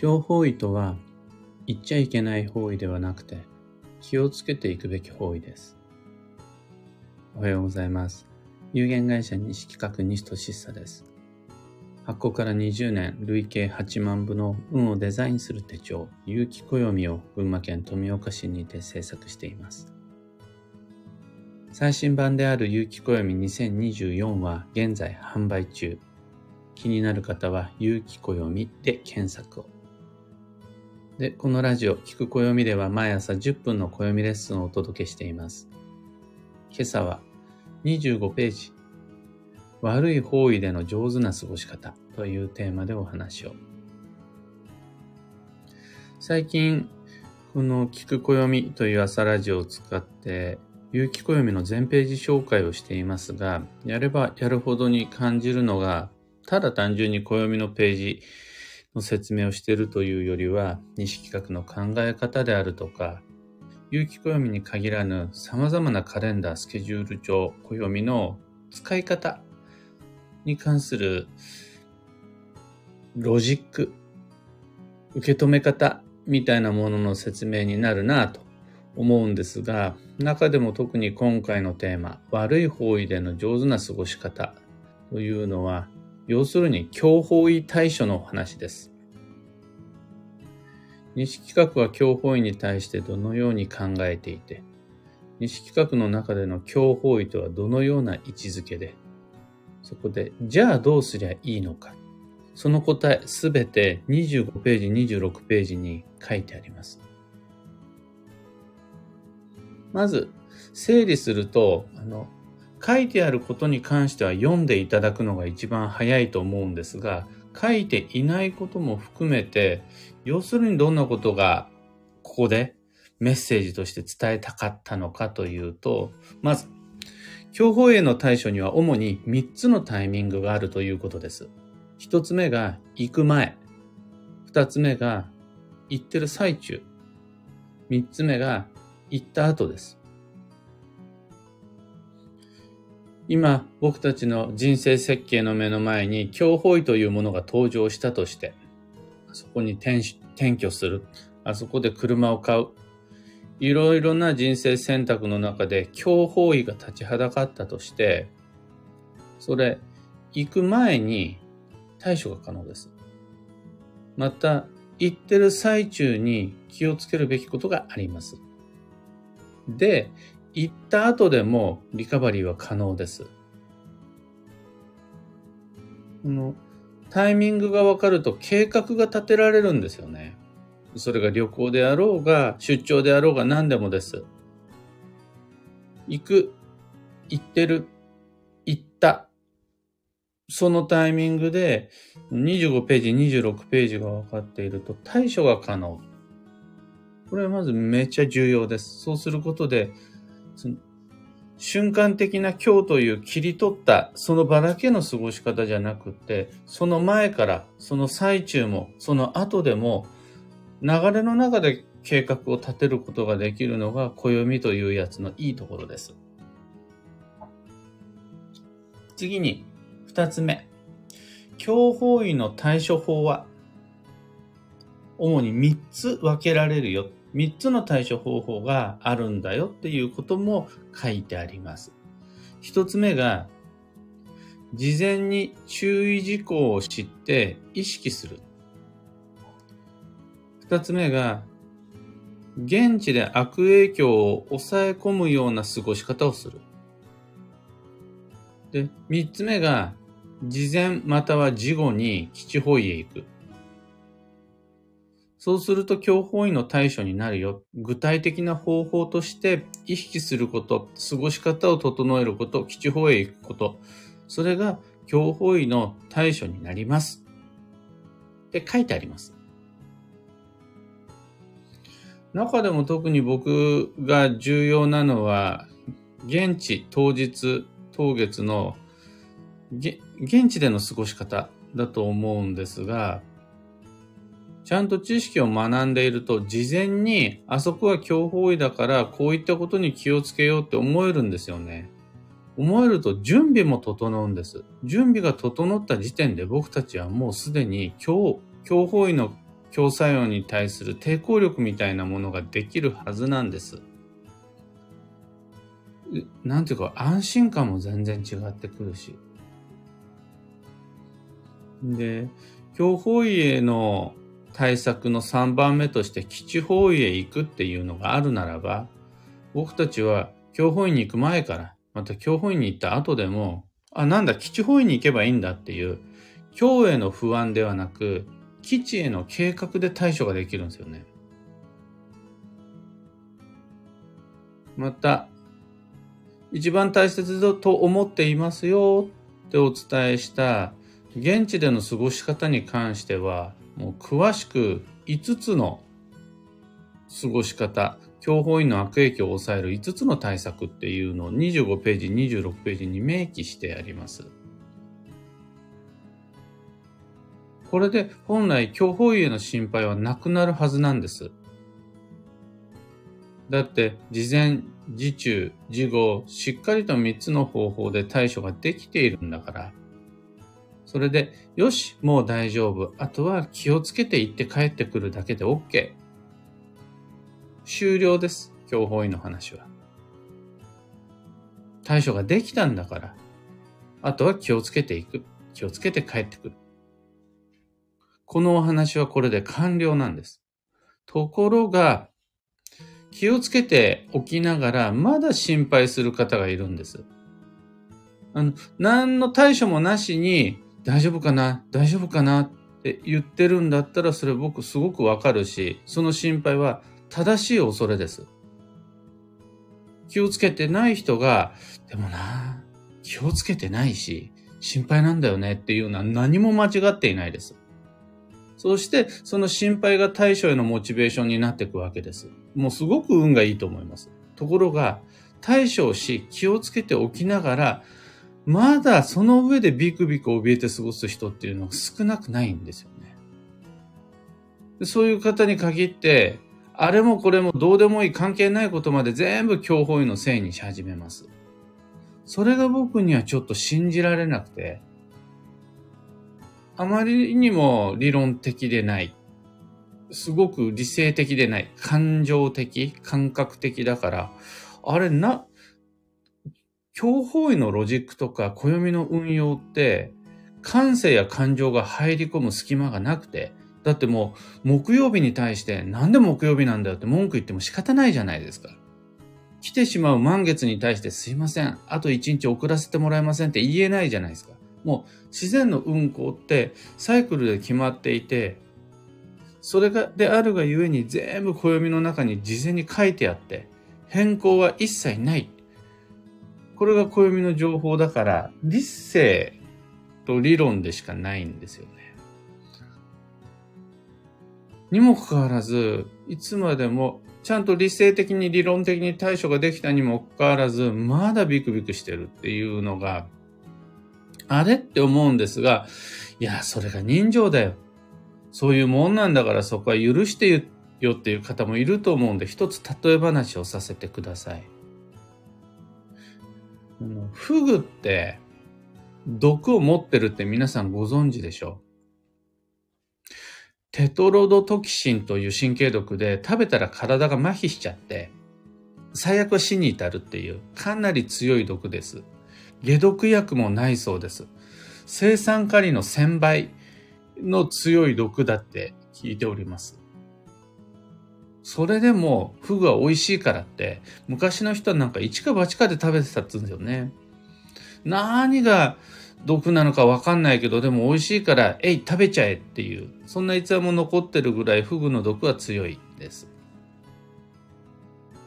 強方位とは、言っちゃいけない方位ではなくて、気をつけていくべき方位です。おはようございます。有限会社西企画西俊久です。発行から20年、累計8万部の運をデザインする手帳、有機暦を群馬県富岡市にて制作しています。最新版である有機暦2024は現在販売中。気になる方は有機暦で検索を。で、このラジオ、聞く暦では毎朝10分の暦レッスンをお届けしています。今朝は25ページ、悪い方位での上手な過ごし方というテーマでお話を。最近、この聞く暦という朝ラジオを使って有機暦の全ページ紹介をしていますが、やればやるほどに感じるのが、ただ単純に暦のページの説明をしているというよりは、西企画の考え方であるとか、有機暦に限らぬ様々なカレンダー、スケジュール帳、暦の使い方に関するロジック、受け止め方みたいなものの説明になるなぁと思うんですが、中でも特に今回のテーマ、悪い方位での上手な過ごし方というのは、要するに強方位対処の話です。西企画は強方位に対してどのように考えていて、西企画の中での強方位とはどのような位置づけで、そこで、じゃあどうすりゃいいのか。その答えすべて25ページ、26ページに書いてあります。まず、整理すると、あの、書いてあることに関しては読んでいただくのが一番早いと思うんですが、書いていないことも含めて、要するにどんなことがここでメッセージとして伝えたかったのかというと、まず、強法への対処には主に3つのタイミングがあるということです。1つ目が行く前。2つ目が行ってる最中。3つ目が行った後です。今、僕たちの人生設計の目の前に、強法医というものが登場したとして、そこに転居する。あそこで車を買う。いろいろな人生選択の中で強法医が立ちはだかったとして、それ、行く前に対処が可能です。また、行ってる最中に気をつけるべきことがあります。で、行った後でもリカバリーは可能です。このタイミングがわかると計画が立てられるんですよね。それが旅行であろうが、出張であろうが何でもです。行く、行ってる、行った。そのタイミングで25ページ、26ページが分かっていると対処が可能。これはまずめっちゃ重要です。そうすることで、瞬間的な今日という切り取ったその場だけの過ごし方じゃなくて、その前から、その最中も、その後でも、流れの中で計画を立てることができるのが暦というやつのいいところです。次に、二つ目。強法医の対処法は、主に三つ分けられるよ。3つの対処方法があるんだよっていうことも書いてあります。1つ目が、事前に注意事項を知って意識する。2つ目が、現地で悪影響を抑え込むような過ごし方をする。で、3つ目が、事前または事後に基地保医へ行く。そうすると強法医の対処になるよ。具体的な方法として意識すること、過ごし方を整えること、基地法へ行くこと。それが強法医の対処になります。って書いてあります。中でも特に僕が重要なのは、現地当日当月の現地での過ごし方だと思うんですが、ちゃんと知識を学んでいると、事前に、あそこは強法医だから、こういったことに気をつけようって思えるんですよね。思えると準備も整うんです。準備が整った時点で僕たちはもうすでに強、強法医の強作用に対する抵抗力みたいなものができるはずなんです。なんていうか安心感も全然違ってくるし。で、強包囲への対策の3番目として基地包囲へ行くっていうのがあるならば、僕たちは強包囲に行く前から、また強包囲に行った後でも、あ、なんだ、基地包囲に行けばいいんだっていう、強への不安ではなく、基地への計画で対処ができるんですよね。また、一番大切だと思っていますよってお伝えした現地での過ごし方に関しては、もう詳しく5つの過ごし方、強法院の悪影響を抑える5つの対策っていうのを25ページ、26ページに明記してあります。これで本来強法医への心配はなくなるはずなんです。だって事前、自中、事後、しっかりと3つの方法で対処ができているんだから、それで、よし、もう大丈夫。あとは気をつけて行って帰ってくるだけで OK。終了です。教法医の話は。対処ができたんだから、あとは気をつけていく。気をつけて帰ってくる。このお話はこれで完了なんです。ところが、気をつけておきながら、まだ心配する方がいるんです。あの、何の対処もなしに、大丈夫かな？大丈夫かな？って言ってるんだったら、それ僕すごくわかるし、その心配は正しい恐れです。気をつけてない人が、でもな、気をつけてないし、心配なんだよね？っていうのは何も間違っていないです。そして、その心配が対処へのモチベーションになっていくわけです。もうすごく運がいいと思います。ところが、対処し、気をつけておきながら、まだその上でビクビク怯えて過ごす人っていうのは少なくないんですよね。そういう方に限って、あれもこれもどうでもいい関係ないことまで全部強法医のせいにし始めます。それが僕にはちょっと信じられなくて、あまりにも理論的でない。すごく理性的でない。感情的、感覚的だから、あれな、強法医のロジックとか暦の運用って、感性や感情が入り込む隙間がなくて、だってもう木曜日に対してなんで木曜日なんだよって文句言っても仕方ないじゃないですか。来てしまう満月に対してすいません、あと一日遅らせてもらえませんって言えないじゃないですか。もう自然の運行ってサイクルで決まっていて、それがであるがゆえに全部暦の中に事前に書いてあって、変更は一切ない。これが暦の情報だから、理性と理論でしかないんですよね。にもかかわらず、いつまでもちゃんと理性的に理論的に対処ができたにもかかわらず、まだビクビクしてるっていうのが、あれって思うんですが、いや、それが人情だよ。そういうもんなんだからそこは許してよっていう方もいると思うんで、一つ例え話をさせてください。フグって毒を持ってるって皆さんご存知でしょう？テトロドトキシンという神経毒で食べたら体が麻痺しちゃって、最悪は死に至るっていうかなり強い毒です。解毒薬もないそうです。生産カリの1000倍の強い毒だって聞いております。それでもフグは美味しいからって、昔の人はなんか一か八かで食べてたって言うんですよね。何が毒なのかわかんないけど、でも美味しいから、えい、食べちゃえっていう、そんな逸話も残ってるぐらいフグの毒は強いです。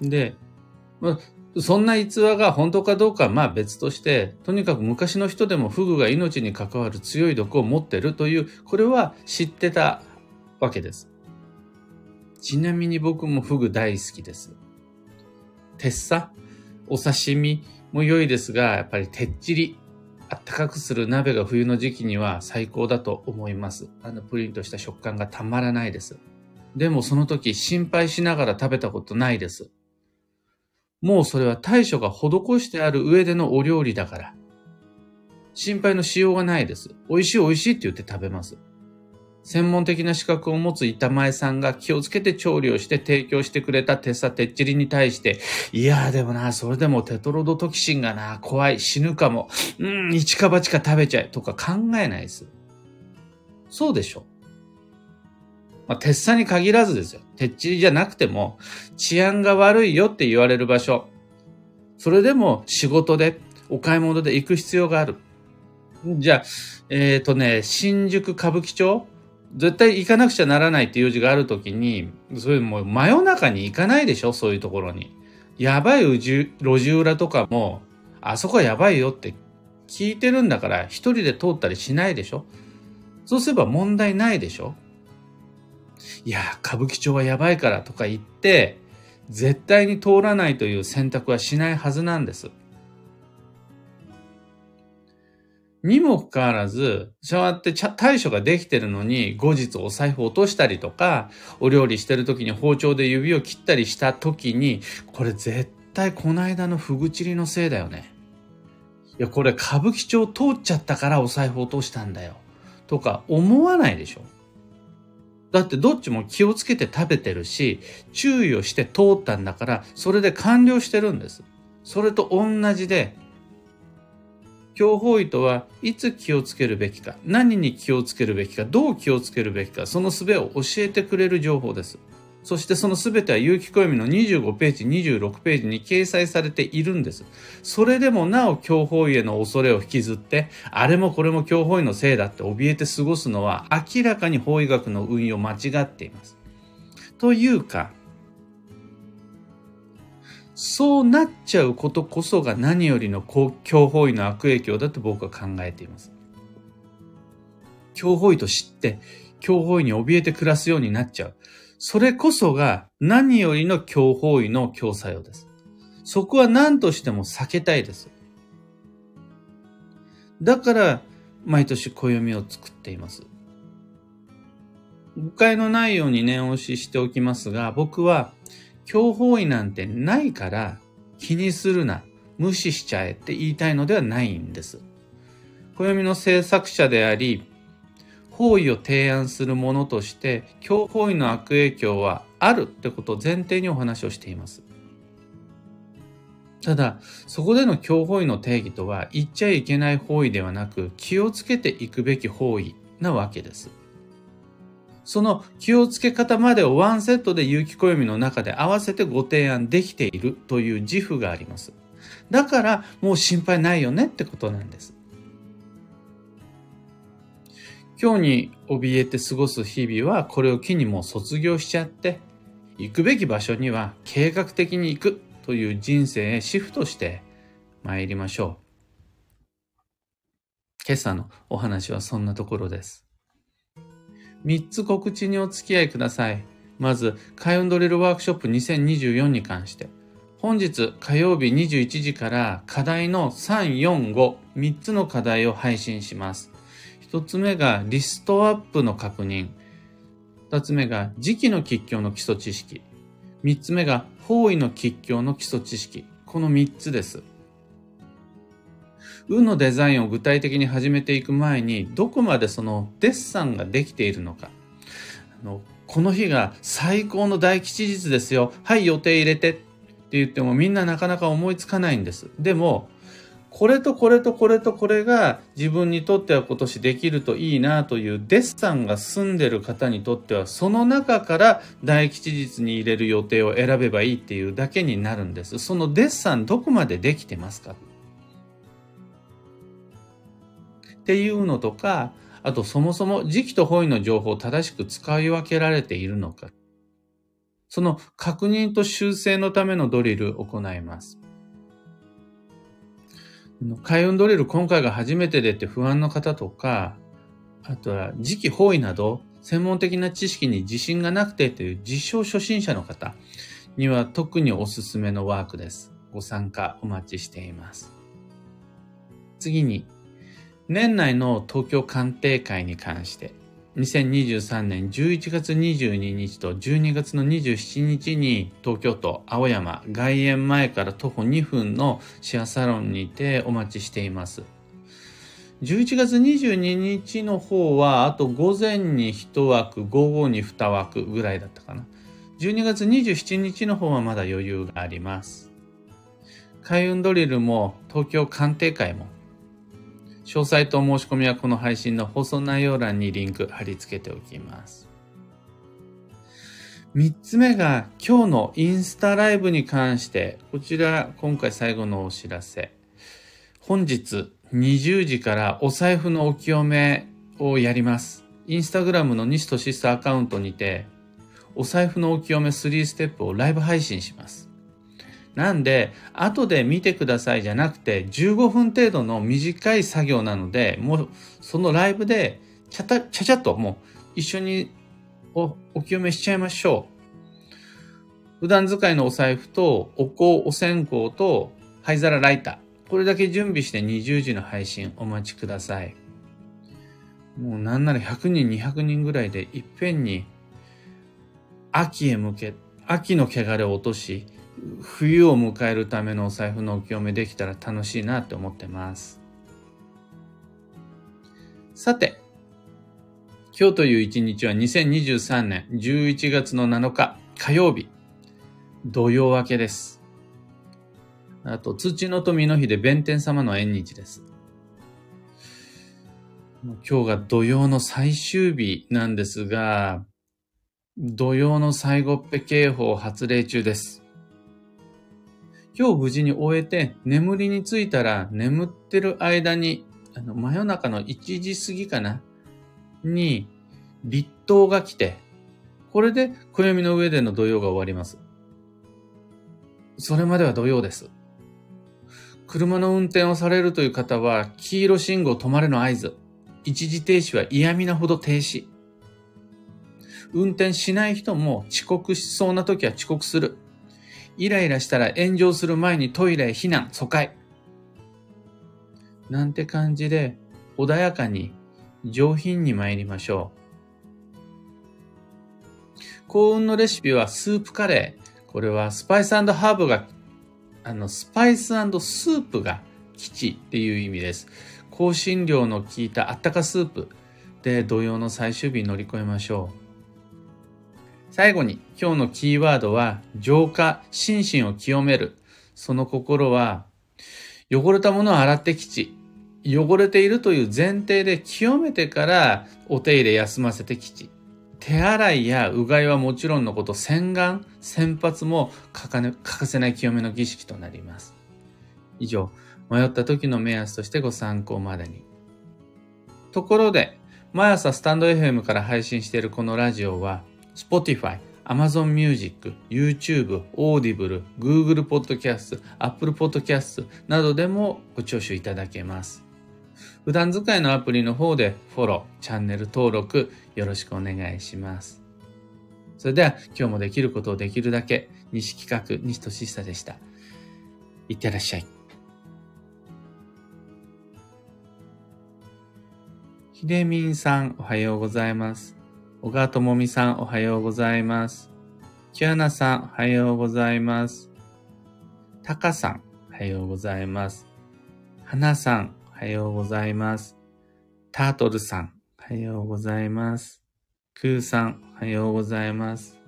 で、まあ、そんな逸話が本当かどうかはまあ別として、とにかく昔の人でもフグが命に関わる強い毒を持ってるという、これは知ってたわけです。ちなみに僕もフグ大好きです。鉄砂、お刺身？も良いですが、やっぱりてっちり、あったかくする鍋が冬の時期には最高だと思います。あのプリンとした食感がたまらないです。でもその時心配しながら食べたことないです。もうそれは対処が施してある上でのお料理だから。心配のしようがないです。美味しい美味しいって言って食べます。専門的な資格を持つ板前さんが気をつけて調理をして提供してくれたテッサテッチリに対して、いやーでもな、それでもテトロドトキシンがな、怖い、死ぬかも、うん、一か八か食べちゃえとか考えないです。そうでしょ。まあ、テッサに限らずですよ。テッチリじゃなくても、治安が悪いよって言われる場所。それでも仕事で、お買い物で行く必要がある。じゃあ、えっ、ー、とね、新宿歌舞伎町絶対行かなくちゃならないっていう用事があるときに、それもう真夜中に行かないでしょそういうところに。やばい路地裏とかも、あそこはやばいよって聞いてるんだから一人で通ったりしないでしょそうすれば問題ないでしょいや、歌舞伎町はやばいからとか言って、絶対に通らないという選択はしないはずなんです。にもかかわらず、そうやって対処ができてるのに、後日お財布落としたりとか、お料理してる時に包丁で指を切ったりした時に、これ絶対この間のふぐちりのせいだよね。いや、これ歌舞伎町通っちゃったからお財布落としたんだよ。とか思わないでしょ。だってどっちも気をつけて食べてるし、注意をして通ったんだから、それで完了してるんです。それと同じで、強法医とはいつ気をつけるべきか、何に気をつけるべきか、どう気をつけるべきか、その術を教えてくれる情報です。そしてその全ては有機暦の25ページ、26ページに掲載されているんです。それでもなお強法医への恐れを引きずって、あれもこれも強法医のせいだって怯えて過ごすのは明らかに法医学の運用間違っています。というか、そうなっちゃうことこそが何よりの強法医の悪影響だと僕は考えています。強法医と知って、強法医に怯えて暮らすようになっちゃう。それこそが何よりの強法医の強作用です。そこは何としても避けたいです。だから、毎年暦を作っています。誤解のないように念押ししておきますが、僕は強法医なんてないから気にするな、無視しちゃえって言いたいのではないんです。暦の制作者であり、方位を提案するものとして、強法医の悪影響はあるってことを前提にお話をしています。ただ、そこでの強法医の定義とは、言っちゃいけない方位ではなく、気をつけていくべき方位なわけです。その気をつけ方までをワンセットで有機暦の中で合わせてご提案できているという自負があります。だからもう心配ないよねってことなんです。今日に怯えて過ごす日々はこれを機にもう卒業しちゃって行くべき場所には計画的に行くという人生へシフトして参りましょう。今朝のお話はそんなところです。3つ告知にお付き合いください。まず、開運ドリルワークショップ2024に関して。本日火曜日21時から課題の3、4、5、3つの課題を配信します。1つ目がリストアップの確認。2つ目が時期の吉凶の基礎知識。3つ目が方位の吉凶の基礎知識。この3つです。運のデザインを具体的に始めていく前に、どこまでそのデッサンができているのか。あのこの日が最高の大吉日ですよ。はい、予定入れてって言ってもみんななかなか思いつかないんです。でも、これとこれとこれとこれが自分にとっては今年できるといいなというデッサンが済んでる方にとってはその中から大吉日に入れる予定を選べばいいっていうだけになるんです。そのデッサンどこまでできてますか？っていうのとか、あとそもそも時期と方位の情報を正しく使い分けられているのか。その確認と修正のためのドリルを行います。開運ドリル今回が初めてでって不安の方とか、あとは時期方位など専門的な知識に自信がなくてという実証初心者の方には特におすすめのワークです。ご参加お待ちしています。次に、年内の東京鑑定会に関して、2023年11月22日と12月の27日に東京都青山外苑前から徒歩2分のシェアサロンにてお待ちしています。11月22日の方は、あと午前に1枠、午後に2枠ぐらいだったかな。12月27日の方はまだ余裕があります。開運ドリルも東京鑑定会も、詳細と申し込みはこの配信の放送内容欄にリンク貼り付けておきます。三つ目が今日のインスタライブに関して、こちら今回最後のお知らせ。本日20時からお財布のお清めをやります。インスタグラムの西とシスタアカウントにて、お財布のお清め3ステップをライブ配信します。なんで、後で見てくださいじゃなくて、15分程度の短い作業なので、もうそのライブでちゃた、ちゃちゃっともう一緒にお、お清めしちゃいましょう。普段使いのお財布と、お香、お線香と、灰皿ライター。これだけ準備して20時の配信お待ちください。もうなんなら100人、200人ぐらいでいっぺんに秋へ向け、秋の汚れを落とし、冬を迎えるためのお財布のお清めできたら楽しいなって思ってます。さて、今日という一日は2023年11月の7日火曜日、土曜明けです。あと、土の富の日で弁天様の縁日です。今日が土曜の最終日なんですが、土曜の最後っぺ警報発令中です。今日無事に終えて眠りについたら眠ってる間に、あの、真夜中の1時過ぎかな？に、立冬が来て、これで暦の上での土曜が終わります。それまでは土曜です。車の運転をされるという方は、黄色信号止まれの合図。一時停止は嫌味なほど停止。運転しない人も遅刻しそうな時は遅刻する。イライラしたら炎上する前にトイレへ避難、疎開。なんて感じで穏やかに上品に参りましょう。幸運のレシピはスープカレー。これはスパイスハーブが、あの、スパイススープが基地っていう意味です。香辛料の効いたあったかスープで土曜の最終日乗り越えましょう。最後に今日のキーワードは浄化、心身を清める。その心は汚れたものを洗ってきち。汚れているという前提で清めてからお手入れ休ませてきち。手洗いやうがいはもちろんのこと、洗顔、洗髪も欠か,、ね、欠かせない清めの儀式となります。以上、迷った時の目安としてご参考までに。ところで、毎朝スタンド FM から配信しているこのラジオは、Spotify、Amazon Music、YouTube、Audible、Google Podcast、Apple Podcast などでもご聴取いただけます。普段使いのアプリの方でフォロー、チャンネル登録よろしくお願いします。それでは今日もできることをできるだけ西企画西俊久でした。いってらっしゃい。ひでみんさんおはようございます。小川智美さんおはようございます。キュアナさんおはようございます。タカさんおはようございます。花さんおはようございます。タートルさん、おはようございます。クーさん、おはようございます。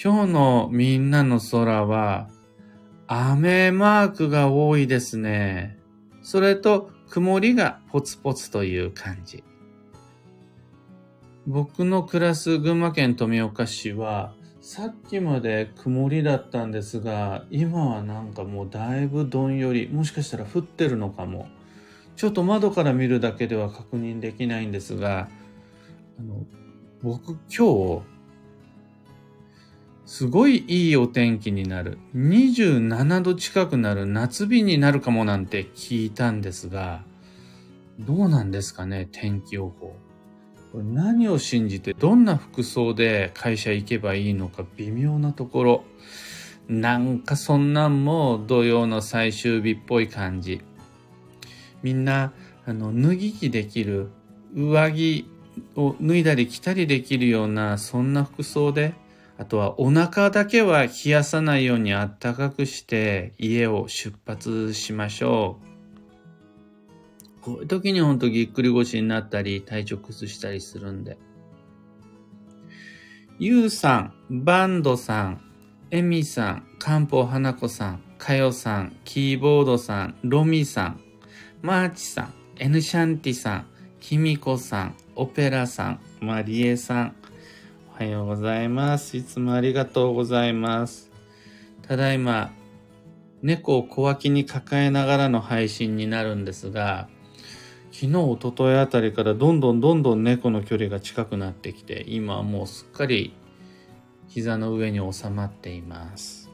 今日のみんなの空は、雨マークが多いですね。それと、曇りがポツポツという感じ。僕の暮らす群馬県富岡市は、さっきまで曇りだったんですが、今はなんかもうだいぶどんより、もしかしたら降ってるのかも。ちょっと窓から見るだけでは確認できないんですが、あの、僕今日、すごいいいお天気になる。27度近くなる夏日になるかもなんて聞いたんですが、どうなんですかね、天気予報。これ何を信じてどんな服装で会社行けばいいのか微妙なところ。なんかそんなんも土曜の最終日っぽい感じ。みんな、あの、脱ぎ着できる、上着を脱いだり着たりできるような、そんな服装で、あとはお腹だけは冷やさないようにあったかくして家を出発しましょう。こういう時にほんとぎっくり腰になったり、体調崩したりするんで。ゆうさん、バンドさん、エミさん、かんぽう花子さん、かよさん、キーボードさん、ロミさん、マーチさん、エヌシャンティさん、キミコさん、オペラさん、マリエさん、おはようございます。いつもありがとうございます。ただいま、猫を小脇に抱えながらの配信になるんですが、昨日、おとといあたりからどんどんどんどん猫の距離が近くなってきて、今はもうすっかり膝の上に収まっています。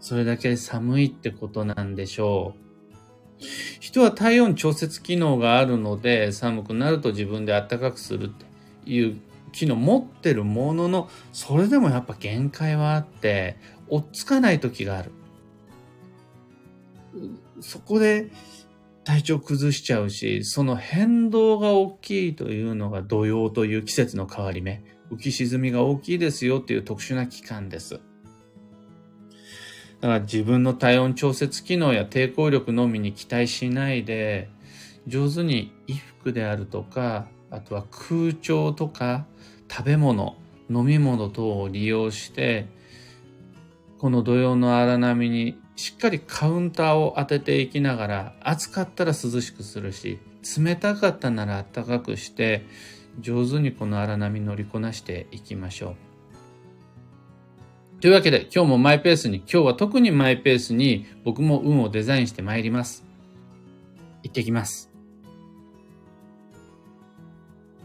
それだけ寒いってことなんでしょう。人は体温調節機能があるので、寒くなると自分で暖かくするっていう機能持ってるものの、それでもやっぱ限界はあって、追っつかない時がある。そこで体調崩しちゃうし、その変動が大きいというのが土曜という季節の変わり目、浮き沈みが大きいですよっていう特殊な期間です。だから自分の体温調節機能や抵抗力のみに期待しないで、上手に衣服であるとか、あとは空調とか食べ物、飲み物等を利用して、この土曜の荒波にしっかりカウンターを当てていきながら、暑かったら涼しくするし、冷たかったなら暖かくして、上手にこの荒波乗りこなしていきましょう。というわけで今日もマイペースに、今日は特にマイペースに僕も運をデザインしてまいります。行ってきます。